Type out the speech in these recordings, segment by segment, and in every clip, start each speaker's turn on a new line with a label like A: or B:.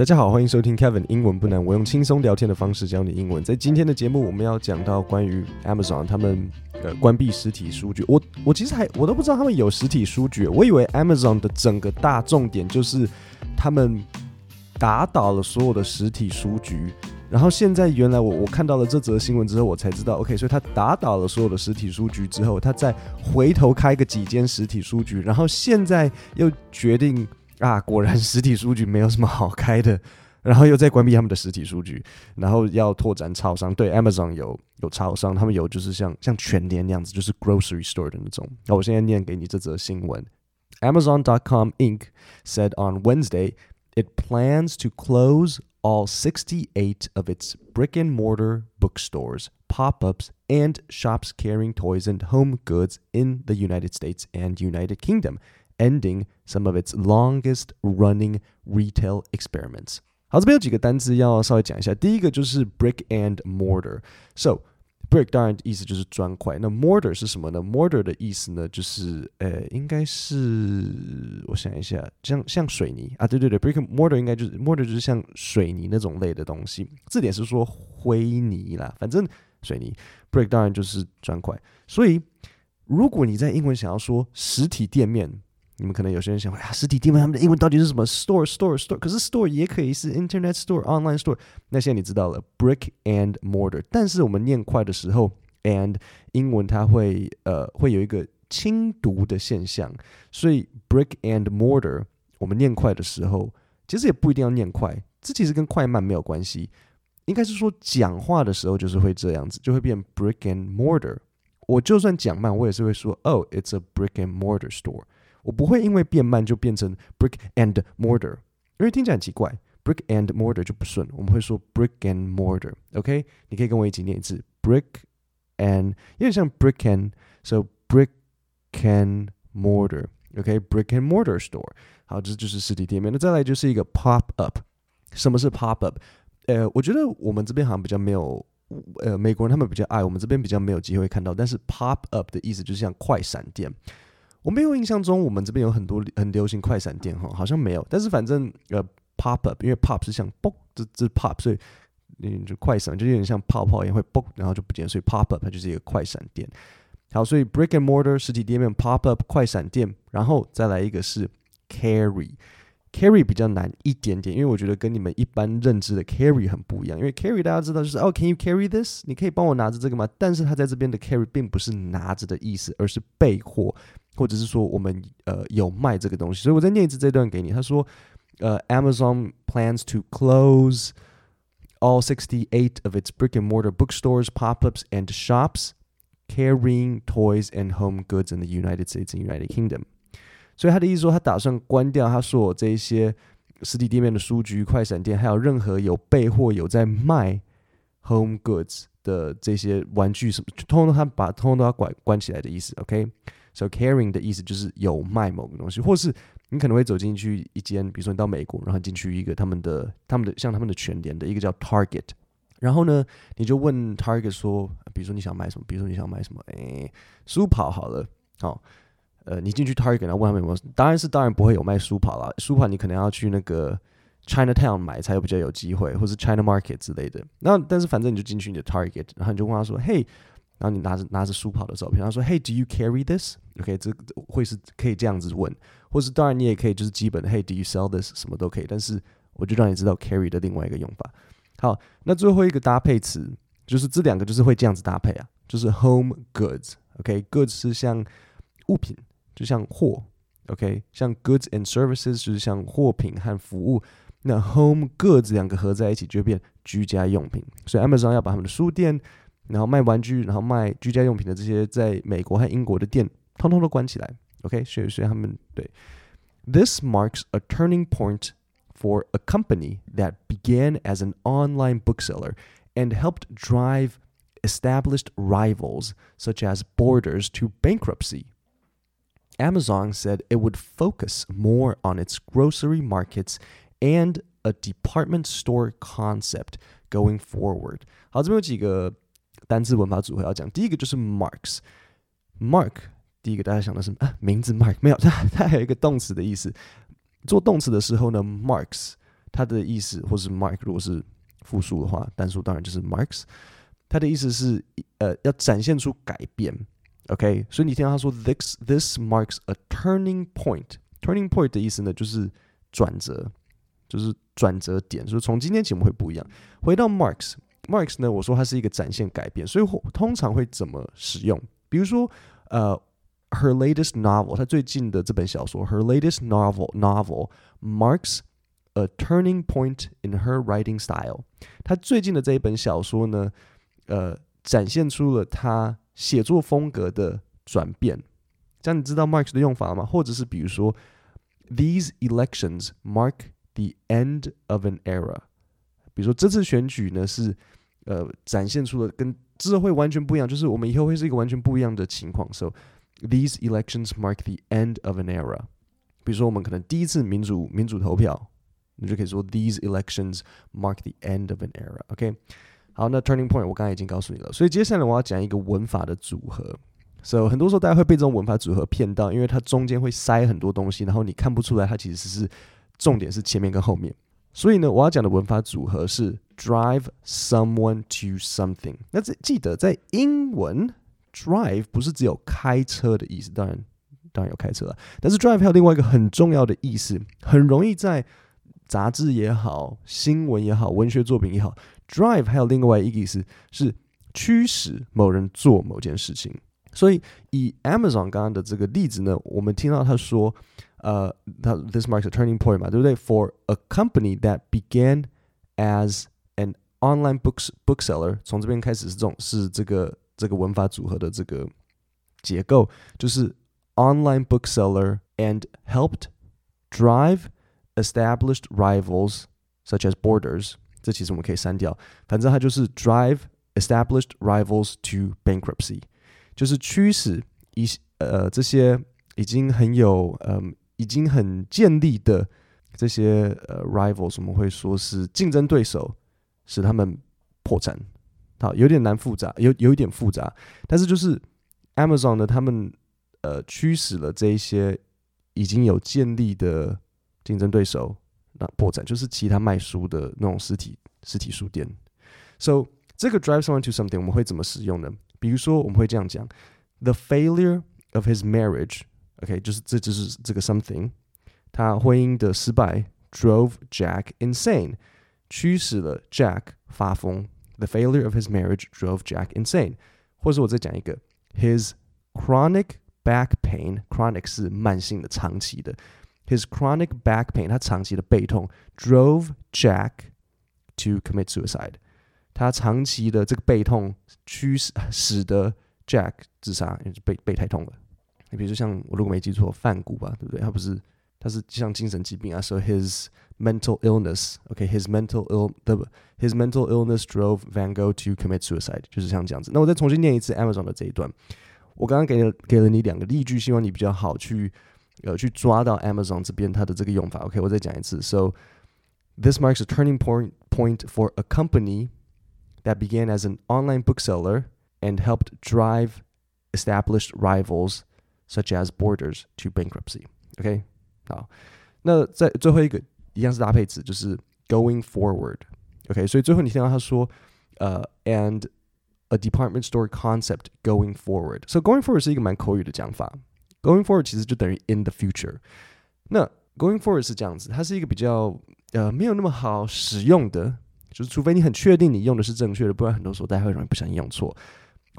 A: 大家好，欢迎收听 Kevin 英文不难，我用轻松聊天的方式教你英文。在今天的节目，我们要讲到关于 Amazon 他们呃关闭实体书局。我我其实还我都不知道他们有实体书局，我以为 Amazon 的整个大重点就是他们打倒了所有的实体书局。然后现在原来我我看到了这则新闻之后，我才知道，OK，所以他打倒了所有的实体书局之后，他再回头开个几间实体书局，然后现在又决定。啊，果然实体书局没有什么好开的，然后又在关闭他们的实体书局，然后要拓展超商。对，Amazon 有有超商，他们有就是像像全联那样子，就是 grocery store 的那种。那我现在念给你这则新闻：Amazon.com Inc. said on Wednesday it plans to close all 68 of its brick and mortar bookstores, pop-ups, and shops carrying toys and home goods in the United States and United Kingdom. Ending some of its longest running retail experiments。好，这边有几个单词要稍微讲一下。第一个就是 brick and mortar。So brick 当然意思就是砖块。那 mortar 是什么呢？mortar 的意思呢，就是呃，应该是我想一下，像像水泥啊，对对对，brick mortar 应该就是 mortar 就是像水泥那种类的东西。字典是说灰泥啦，反正水泥。brick 当然就是砖块。所以如果你在英文想要说实体店面，你们可能有些人想，啊，实体店面他们的英文到底是什么？Store, store, store。可是 store 也可以是 Internet store, online store。那现在你知道了，brick and mortar。但是我们念快的时候，and 英文它会呃会有一个轻读的现象，所以 brick and mortar 我们念快的时候，其实也不一定要念快，这其实跟快慢没有关系。应该是说讲话的时候就是会这样子，就会变 brick and mortar。我就算讲慢，我也是会说，Oh, it's a brick and mortar store。我不会因为变慢就变成 brick and mortar，因为听起来很奇怪，brick and mortar 就不顺。我们会说 brick and mortar，OK？你可以跟我一起念一次 brick and，有点像 brick and，so brick and mortar，OK？brick and mortar store。好，这就是实体店面。那再来就是一个 pop up。什么是 pop up？呃，我觉得我们这边好像比较没有，呃，美国人他们比较爱，我们这边比较没有机会看到。但是 pop up 的意思就是像快闪店。我没有印象中，我们这边有很多很流行快闪店哈，好像没有。但是反正呃，pop up，因为 pop 是像嘣，这这 pop，所以嗯，就快闪，就有点像泡泡一样会嘣，然后就不见，所以 pop up 它就是一个快闪店。好，所以 brick and mortar 实体店面，pop up 快闪店，然后再来一个是 carry，carry 比较难一点点，因为我觉得跟你们一般认知的 carry 很不一样。因为 carry 大家知道就是哦，can you carry this？你可以帮我拿着这个吗？但是它在这边的 carry 并不是拿着的意思，而是备货。或者是说我们呃有卖这个东西，所以我再念一次这段给你。他说，呃，Amazon plans to close all sixty-eight of its brick and mortar bookstores, pop-ups, and shops carrying toys and home goods in the United States and United Kingdom。所以他的意思说，他打算关掉他所有这一些实体店面的书局、快闪店，还有任何有备货、有在卖 home goods 的这些玩具什么，通通他把通通都要关关起来的意思。OK。 So caring 的意思就是有卖某个东西，或是你可能会走进去一间，比如说你到美国，然后进去一个他们的、他们的像他们的全联的一个叫 Target，然后呢，你就问 Target 说，比如说你想买什么，比如说你想买什么，诶，舒跑好了，好，呃，你进去 Target，然后问他们有没有，当然是当然不会有卖舒跑啦，舒跑你可能要去那个 Chinatown 买才有比较有机会，或是 China Market 之类的。那但是反正你就进去你的 Target，然后你就问他说，嘿。然后你拿着拿着书跑的照片，他说：“Hey, do you carry this? OK，这会是可以这样子问，或是当然你也可以就是基本的 Hey, do you sell this？什么都可以。但是我就让你知道 carry 的另外一个用法。好，那最后一个搭配词就是这两个就是会这样子搭配啊，就是 home goods。OK，goods 是像物品，就像货。OK，像 goods and services 就是像货品和服务。那 home goods 两个合在一起就变居家用品。所以 Amazon 要把他们的书店。然后卖玩具，然后卖居家用品的这些，在美国和英国的店，通通都关起来。OK，所以所以他们对。This marks a turning point for a company that began as an online bookseller and helped drive established rivals such as Borders to bankruptcy. Amazon said it would focus more on its grocery markets and a department store concept going forward. 好，这边有几个。 单字文法组合要讲，第一个就是 marks，mark，第一个大家想的是啊，名字 mark 没有，它 它还有一个动词的意思。做动词的时候呢，marks 它的意思或是 mark 如果是复数的话，单数当然就是 marks。它的意思是呃要展现出改变，OK？所以你听到他说 this this marks a turning point。turning point 的意思呢就是转折，就是转折点，就是从今天起我们会不一样。回到 marks marks 呢，我说它是一个展现改变，所以通常会怎么使用？比如说呃。Her latest novel，她最近的这本小说，Her latest novel novel marks a turning point in her writing style。她最近的这一本小说呢，呃，展现出了她写作风格的转变。这样你知道 marks 的用法了吗？或者是比如说，These elections mark the end of an era。比如说这次选举呢，是呃展现出了跟之后会完全不一样，就是我们以后会是一个完全不一样的情况。So These elections mark the end of an era。比如说，我们可能第一次民主民主投票，你就可以说 These elections mark the end of an era。OK，好，那 turning point 我刚才已经告诉你了，所以接下来我要讲一个文法的组合。So 很多时候大家会被这种文法组合骗到，因为它中间会塞很多东西，然后你看不出来它其实是重点是前面跟后面。所以呢，我要讲的文法组合是 drive someone to something。那这记得在英文。Drive 不是只有开车的意思，当然当然有开车了，但是 drive 还有另外一个很重要的意思，很容易在杂志也好、新闻也好、文学作品也好，drive 还有另外一个意思是驱使某人做某件事情。所以以 Amazon 刚刚的这个例子呢，我们听到他说，呃，他 This marks a turning point 嘛，对不对？For a company that began as an online books bookseller，从这边开始是这种是这个。这个文法组合的这个结构就是 online bookseller and helped drive established rivals such as Borders。这其实我们可以删掉，反正它就是 drive established rivals to bankruptcy，就是驱使一呃这些已经很有嗯、呃、 已经很建立的这些呃 rivals，我们会说是竞争对手，使他们破产。好，有点难复杂，有有一点复杂，但是就是 Amazon 呢，他们呃驱使了这一些已经有建立的竞争对手那破产，就是其他卖书的那种实体实体书店。So 这个 drive someone to something 我们会怎么使用呢？比如说我们会这样讲：The failure of his marriage、okay, 就是这就是这个 something，他婚姻的失败 drove Jack insane，驱使了 Jack 发疯。The failure of his marriage drove Jack insane。或者我再讲一个，His chronic back pain，chronic 是慢性的、长期的。His chronic back pain，他长期的背痛，drove Jack to commit suicide。他长期的这个背痛驱使使得 Jack 自杀，因为背背太痛了。 你比如说像我如果没记错，梵谷吧，对不对？他不是。他是像精神疾病啊，so his mental illness，OK，his、okay, mental ill the his mental illness drove Van Gogh to commit suicide，就是像这样子。那我再重新念一次 Amazon 的这一段。我刚刚给了给了你两个例句，希望你比较好去呃去抓到 Amazon 这边它的这个用法。OK，我再讲一次。So this marks a turning point point for a company that began as an online bookseller and helped drive established rivals such as Borders to bankruptcy. OK。好，那在最后一个一样是搭配词，就是 going forward。OK，所以最后你听到他说，呃，and a department store concept going forward。So going forward 是一个蛮口语的讲法，going forward 其实就等于 in the future。那 going forward 是这样子，它是一个比较呃没有那么好使用的，就是除非你很确定你用的是正确的，不然很多时候大家会容易不小心用错。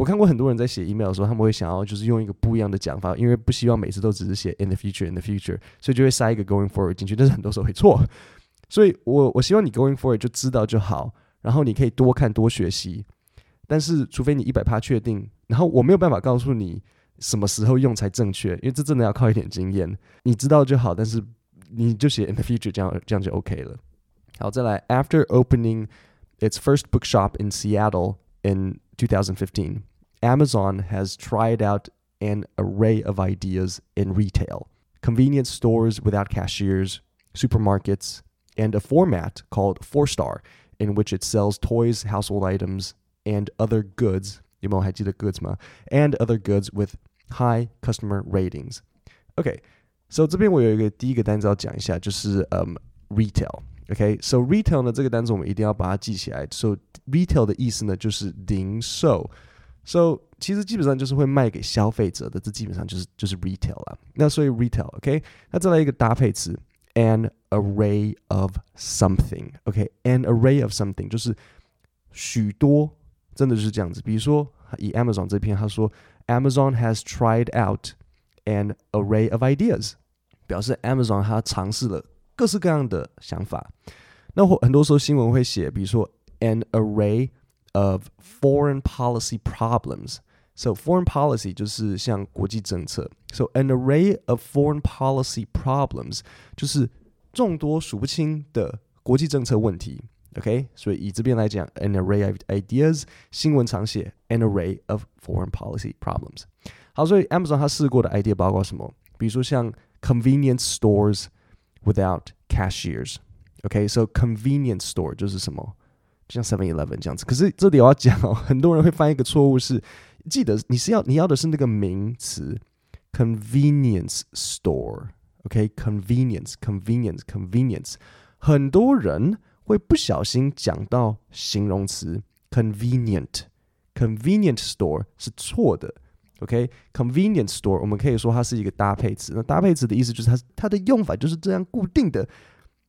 A: 我看过很多人在写 email 的时候，他们会想要就是用一个不一样的讲法，因为不希望每次都只是写 in the future in the future，所以就会塞一个 going forward 进去，但是很多时候会错。所以我我希望你 going forward 就知道就好，然后你可以多看多学习。但是除非你一百趴确定，然后我没有办法告诉你什么时候用才正确，因为这真的要靠一点经验。你知道就好，但是你就写 in the future，这样这样就 OK 了。好，再来，After opening its first bookshop in Seattle in 2015, Amazon has tried out an array of ideas in retail, convenience stores without cashiers, supermarkets, and a format called Four Star, in which it sells toys, household items, and other goods. 有没有还记得 goods 吗? And other goods with high customer ratings. Okay, so 这边我有一个第一个单词要讲一下，就是嗯、um, retail。 OK，so retail 呢这个单词我们一定要把它记起来。So retail 的意思呢就是零售。So 其实基本上就是会卖给消费者的，这基本上就是就是 retail 了。那所以 retail，OK，那再来一个搭配词，an array of something，OK，an array of something 就是许多，真的就是这样子。比如说以 Amazon 这篇，他说 Amazon has tried out an array of ideas，表示 Amazon 它尝试了 各式各样的想法。那很多时候新闻会写，比如说 an array of foreign policy problems。So foreign policy 就是像国际政策。So an array of foreign policy problems 就是众多数不清的国际政策问题。OK，所以以这边来讲，an array of ideas，新闻常写 an array of foreign policy problems。好，所以 Amazon 它试过的 idea 包括什么？比如说像 convenience stores without cashiers。OK，so convenience store 就是什么？就像 Seven Eleven 这样子。可是这里我要讲哦，很多人会犯一个错误是，记得你是要你要的是那个名词 convenience store。OK，convenience，convenience，convenience。Convenience, 很多人。会不小心讲到形容词 convenient，convenient store 是错的 OK，convenience store 我们可以说它是一个搭配词，那搭配词的意思就是它它的用法就是这样固定的，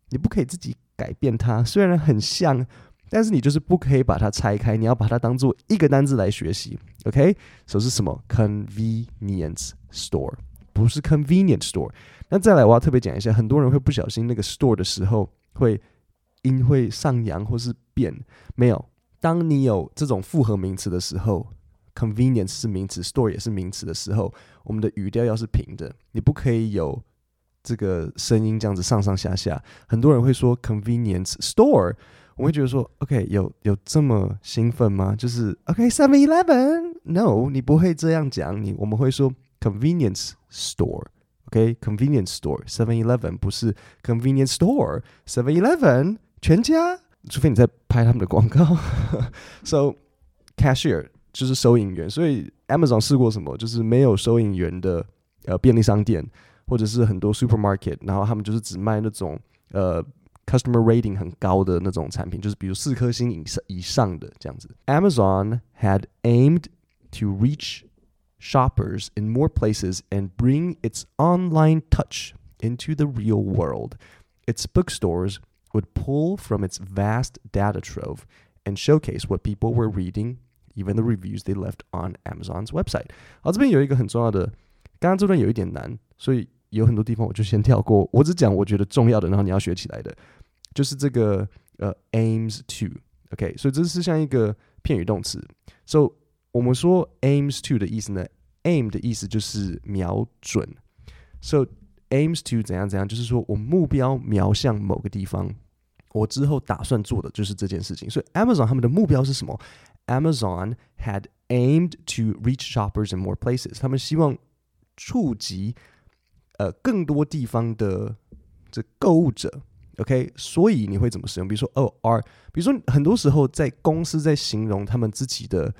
A: 你不可以自己改变它。虽然很像，但是你就是不可以把它拆开，你要把它当做一个单字来学习，OK？所以是什么？convenience store 不是 convenience store。那再来我要特别讲一下，很多人会不小心那个 store 的时候会。音会上扬或是变，没有。当你有这种复合名词的时候，convenience 是名词，store 也是名词的时候，我们的语调要是平的，你不可以有这个声音这样子上上下下。很多人会说 convenience store，我会觉得说，OK，有有这么兴奋吗？就是 OK，Seven Eleven，No，你不会这样讲，你我们会说 convenience store。OK，convenience store，Seven Eleven 不是 convenience store，Seven Eleven。全家，除非你在拍他们的广告。So cashier 就是收银员，所以 Amazon 试过什么？就是没有收银员的呃便利商店，或者是很多 supermarket，然后他们就是只卖那种呃 customer rating 很高的那种产品，就是比如四颗星以上以上的这样子。Amazon had aimed to reach shoppers in more places and bring its online touch into the real world. Its bookstores would pull from its vast data trove and showcase what people were reading, even the reviews they left on Amazon's website。好，这边有一个很重要的，刚刚这段有一点难，所以有很多地方我就先跳过，我只讲我觉得重要的，然后你要学起来的，就是这个呃 aims to，OK，、所以这是像一个片语动词。So 我们说 aims to 的意思呢，aim 的意思就是瞄准，so aims to 怎样怎样，就是说我目标瞄向某个地方。我之后打算做的就是这件事情，所以 Amazon 他们的目标是什么 ？Amazon had aimed to reach shoppers in more places，他们希望触及呃更多地方的这购物者。OK，所以你会怎么使用？比如说哦，are，比如说很多时候在公司在形容他们自己的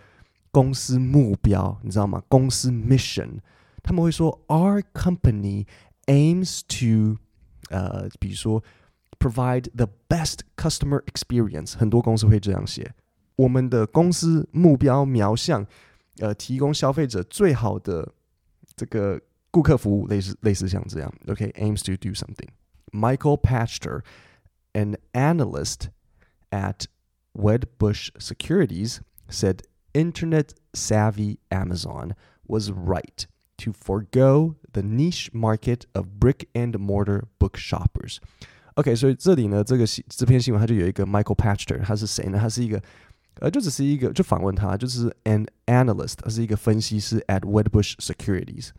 A: 公司目标，你知道吗？公司 mission，他们会说 Our company aims to，呃，比如说。Provide the best customer experience，很多公司会这样写。 我们的公司目标瞄向，呃，提供消费者最好的这个顾客服务，类似类似像这样。OK，aims to do something。Michael Pachter, an analyst at Wedbush Securities, said internet-savvy Amazon was right to forgo the niche market of brick-and-mortar book shoppers. OK，所以这里呢，这个新这篇新闻，它就有一个 Michael Pachter，他是谁呢？他是一个， 呃，就只是一个，就访问他，就是 an analyst，他是一个分析师 at Wedbush Securities。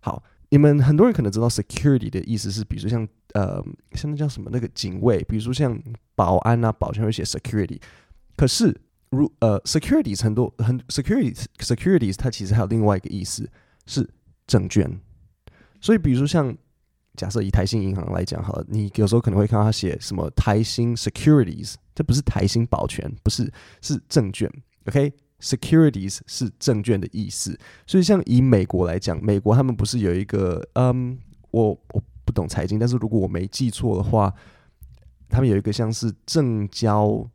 A: 好，你们很多人可能知道 security 的意思是，比如说像呃，像那叫什么那个警卫，比如说像保安啊，保全会写 security。可是如呃，securities 很多很 securities securities 它其实还有另外一个意思是证券。所以比如说像。假设以台新银行来讲，好了，你有时候可能会看到他写什么台新 Securities，这不是台新保全，不是，是证券。OK，Securities、是证券的意思。所以像以美国来讲，美国他们不是有一个，嗯，我我不懂财经，但是如果我没记错的话他们有一个像是证交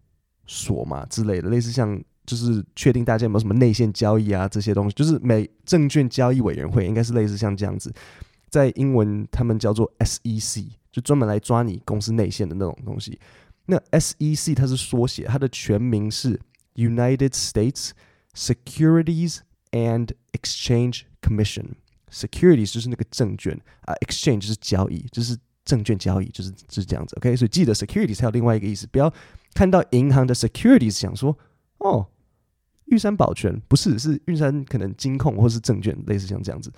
A: 所嘛之类的，类似像就是确定大家有没有什么内线交易啊这些东西，就是美证券交易委员会应该是类似像这样子，在英文他们叫做 SEC，就专门来抓你公司内线的那种东西。那 SEC 它是缩写，它的全名是 United States Securities and Exchange Commission。Securities 就是那个证券啊，Exchange 就是交易，就是证券交易，就是就是这样子。OK，所以记得 Securities 还有另外一个意思，不要看到银行的 Securities 想说哦，玉山保全不是，是玉山可能金控或是证券，类似像这样子。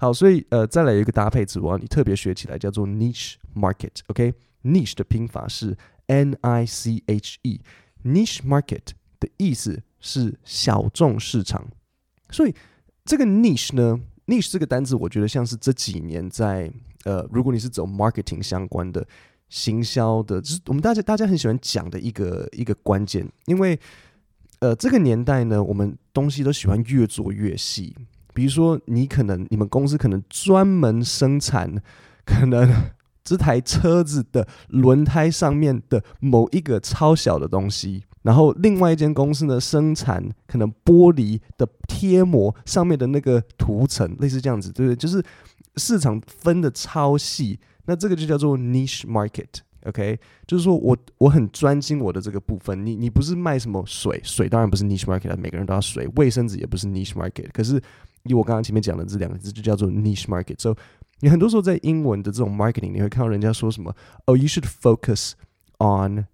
A: 好，所以呃，再来一个搭配词，我要你特别学起来，叫做 Niche Market。OK，Niche 的拼法是 N I C H E，Niche Market 的意思是小众市场。所以这个 Niche 呢，Niche 这个单字，我觉得像是这几年在呃，如果你是走 marketing 相关的行销的，就是我们大家大家很喜欢讲的一个一个关键，因为呃，这个年代呢，我们东西都喜欢越做越细。比如说，你可能你们公司可能专门生产 可能这台车子的轮胎上面的某一个超小的东西，然后另外一间公司呢生产可能玻璃的贴膜上面的那个涂层，类似这样子，对不对？就是市场分得超细，那这个就叫做 niche market。OK，就是说我我很专精我的这个部分。你你不是卖什么水，水当然不是 niche market，每个人都要水。卫生纸也不是 niche market，可是。以我刚刚前面讲的这两个字，就叫做 niche market。所以你很多时候在英文的这种 marketing，你会看到人家说什么哦，you should focus on，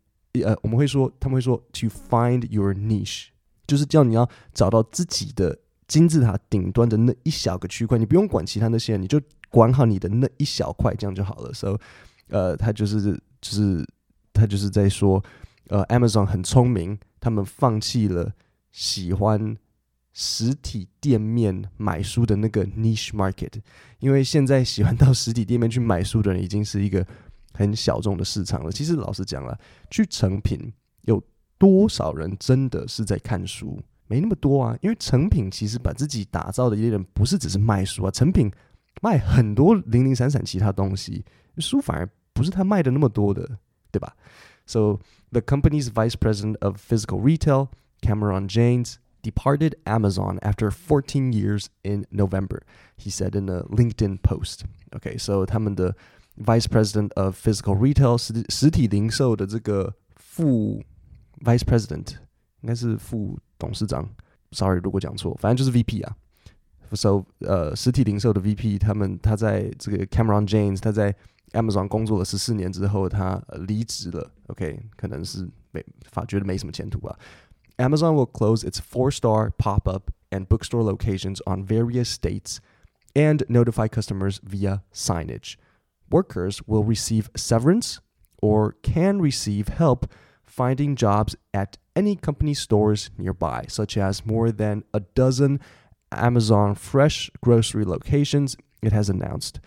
A: 呃，我们会说，他们会说 to find your niche，就是叫你要找到自己的金字塔顶端的那一小个区块，你不用管其他那些，你就管好你的那一小块，这样就好了。所以，呃，他就是就是他就是在说，呃，Amazon 很聪明，他们放弃了喜欢。实体店面买书的那个 niche market，因为现在喜欢到实体店面去买书的人已经是一个很小众的市场了。其实老实讲了，去成品有多少人真的是在看书？没那么多啊。因为成品其实把自己打造的一些人不是只是卖书啊，成品卖很多零零散散其他东西，书反而不是他卖的那么多的，对吧？So the company's vice president of physical retail, Cameron James. departed Amazon after 14 years in November, he said in a LinkedIn post. Okay, so 他们的 Vice President of Physical Retail 实实体零售的这个副 Vice President 应该是副董事长，Sorry 如果讲错，反正就是 VP 啊。So 呃，实体零售的 VP，他们他在这个 Cameron Janes 他在 Amazon 工作了十四年之后，他离职了。OK，可能是没发觉得没什么前途吧。 Amazon will close its four star pop up and bookstore locations on various states and notify customers via signage. Workers will receive severance or can receive help finding jobs at any company stores nearby, such as more than a dozen Amazon fresh grocery locations, it has announced,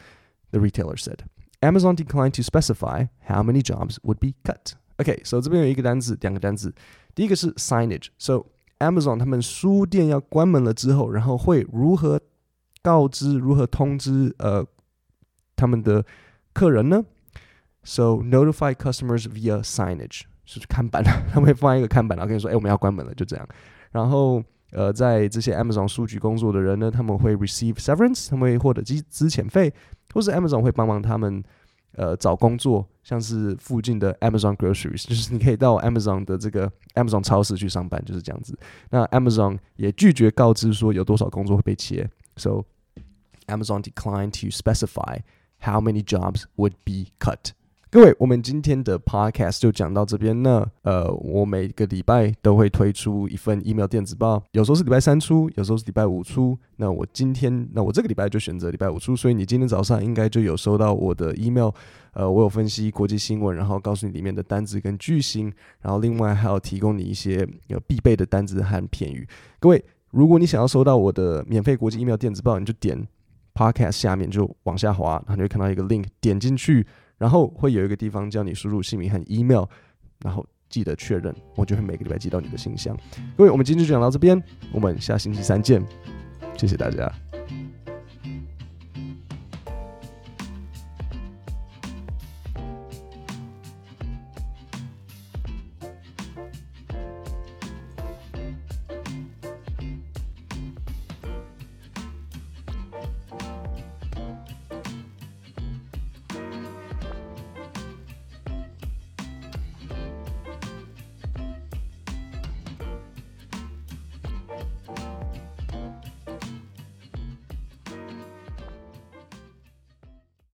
A: the retailer said. Amazon declined to specify how many jobs would be cut. Okay, so 这边有一个单字，两个单字。第一个是 signage，so Amazon 他们书店要关门了之后，然后会如何告知、如何通知呃他们的客人呢？So notify customers via signage，就是看板，他们会放一个看板，然后跟你说，哎，我们要关门了，就这样。然后呃，在这些 Amazon 数据工作的人呢，他们会 receive severance，他们会获得资资遣费，或是 Amazon 会帮忙他们。呃，找工作像是附近的 Amazon Groceries，就是你可以到 Amazon 的这个 Amazon 超市去上班，就是这样子。那 Amazon 也拒绝告知说有多少工作会被切，so Amazon declined to specify how many jobs would be cut。各位，我们今天的 podcast 就讲到这边呢。呃，我每个礼拜都会推出一份 email 电子报，有时候是礼拜三出，有时候是礼拜五出。那我今天，那我这个礼拜就选择礼拜五出，所以你今天早上应该就有收到我的 email。呃，我有分析国际新闻，然后告诉你里面的单词跟句型，然后另外还有提供你一些有必备的单词和片语。各位，如果你想要收到我的免费国际 email 电子报，你就点 podcast 下面就往下滑，然后你会看到一个 link，点进去。然后会有一个地方叫你输入姓名和 email，然后记得确认，我就会每个礼拜寄到你的信箱。各位，我们今天就讲到这边，我们下星期三见，谢谢大家。